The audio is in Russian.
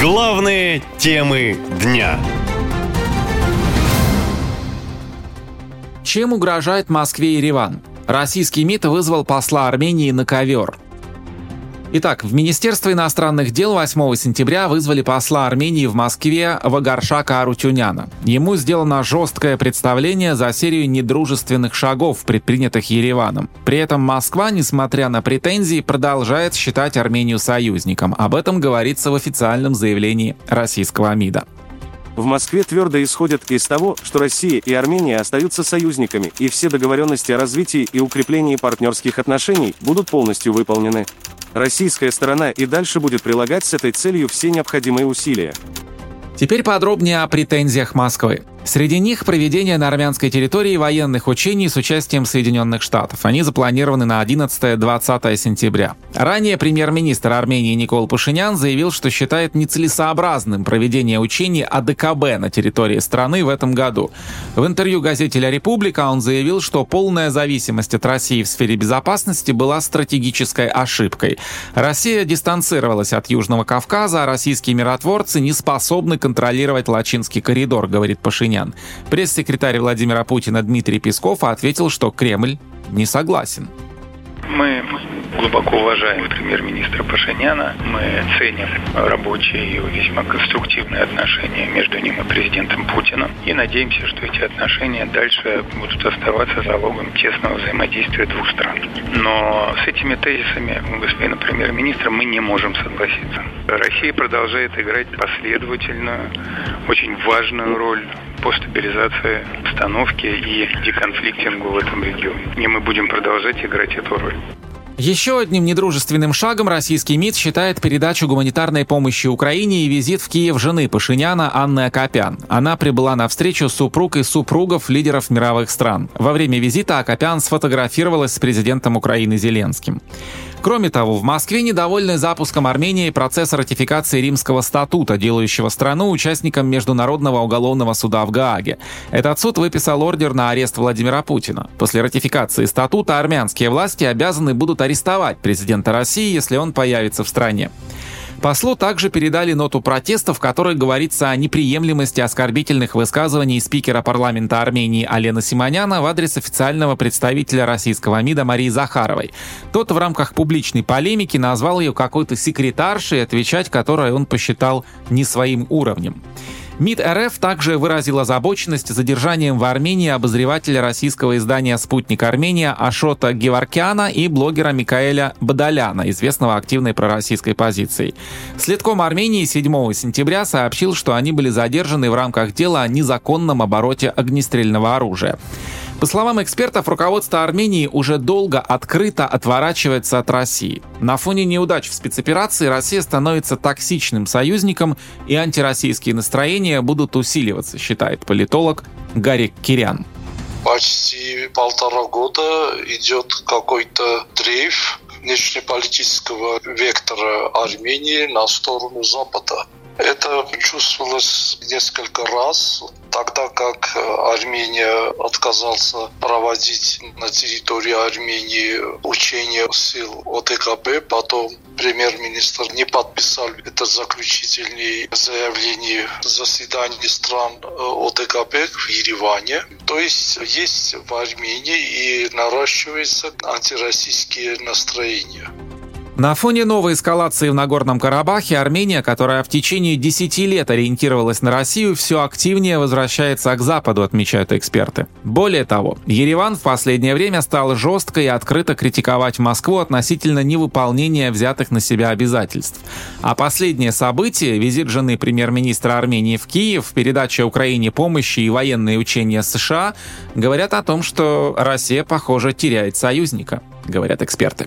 Главные темы дня. Чем угрожает Москве Ереван? Российский МИД вызвал посла Армении на ковер. Итак, в Министерство иностранных дел 8 сентября вызвали посла Армении в Москве Вагаршака Арутюняна. Ему сделано жесткое представление за серию недружественных шагов, предпринятых Ереваном. При этом Москва, несмотря на претензии, продолжает считать Армению союзником. Об этом говорится в официальном заявлении российского МИДа. В Москве твердо исходят из того, что Россия и Армения остаются союзниками, и все договоренности о развитии и укреплении партнерских отношений будут полностью выполнены. Российская сторона и дальше будет прилагать с этой целью все необходимые усилия. Теперь подробнее о претензиях Москвы. Среди них проведение на армянской территории военных учений с участием Соединенных Штатов. Они запланированы на 11-20 сентября. Ранее премьер-министр Армении Никол Пашинян заявил, что считает нецелесообразным проведение учений АДКБ на территории страны в этом году. В интервью газете «Ля Република» он заявил, что полная зависимость от России в сфере безопасности была стратегической ошибкой. Россия дистанцировалась от Южного Кавказа, а российские миротворцы не способны контролировать Лачинский коридор, говорит Пашинян армян. Пресс-секретарь Владимира Путина Дмитрий Песков ответил, что Кремль не согласен. Мы глубоко уважаем премьер-министра Пашиняна. Мы ценим рабочие и весьма конструктивные отношения между ним и президентом Путиным. И надеемся, что эти отношения дальше будут оставаться залогом тесного взаимодействия двух стран. Но с этими тезисами господина премьер-министра мы не можем согласиться. Россия продолжает играть последовательную, очень важную роль по стабилизации обстановки и деконфликтингу в этом регионе. И мы будем продолжать играть эту роль. Еще одним недружественным шагом российский МИД считает передачу гуманитарной помощи Украине и визит в Киев жены Пашиняна Анны Акопян. Она прибыла на встречу супруг и супругов лидеров мировых стран. Во время визита Акопян сфотографировалась с президентом Украины Зеленским. Кроме того, в Москве недовольны запуском Армении процесса ратификации Римского статута, делающего страну участником Международного уголовного суда в Гааге. Этот суд выписал ордер на арест Владимира Путина. После ратификации статута армянские власти обязаны будут арестовать президента России, если он появится в стране. Послу также передали ноту протеста, в которой говорится о неприемлемости оскорбительных высказываний спикера парламента Армении Алена Симоняна в адрес официального представителя российского МИДа Марии Захаровой. Тот в рамках публичной полемики назвал ее какой-то секретаршей, отвечать которой он посчитал не своим уровнем. МИД РФ также выразил озабоченность задержанием в Армении обозревателя российского издания «Спутник Армения» Ашота Геворкяна и блогера Микаэля Бадаляна, известного активной пророссийской позицией. Следком Армении 7 сентября сообщил, что они были задержаны в рамках дела о незаконном обороте огнестрельного оружия. По словам экспертов, руководство Армении уже долго открыто отворачивается от России. На фоне неудач в спецоперации Россия становится токсичным союзником, и антироссийские настроения будут усиливаться, считает политолог Гарик Кирян. Почти полтора года идет какой-то дрейф внешнеполитического вектора Армении на сторону Запада. Это чувствовалось несколько раз, тогда как э, Армения отказался проводить на территории Армении учения сил ОДКБ, потом премьер-министр не подписал это заключительное заявление заседания стран э, ОДКБ в Ереване. То есть есть в Армении и наращивается антироссийские настроения. На фоне новой эскалации в Нагорном Карабахе Армения, которая в течение 10 лет ориентировалась на Россию, все активнее возвращается к Западу, отмечают эксперты. Более того, Ереван в последнее время стал жестко и открыто критиковать Москву относительно невыполнения взятых на себя обязательств. А последнее событие, визит жены премьер-министра Армении в Киев, передача Украине помощи и военные учения США, говорят о том, что Россия, похоже, теряет союзника, говорят эксперты.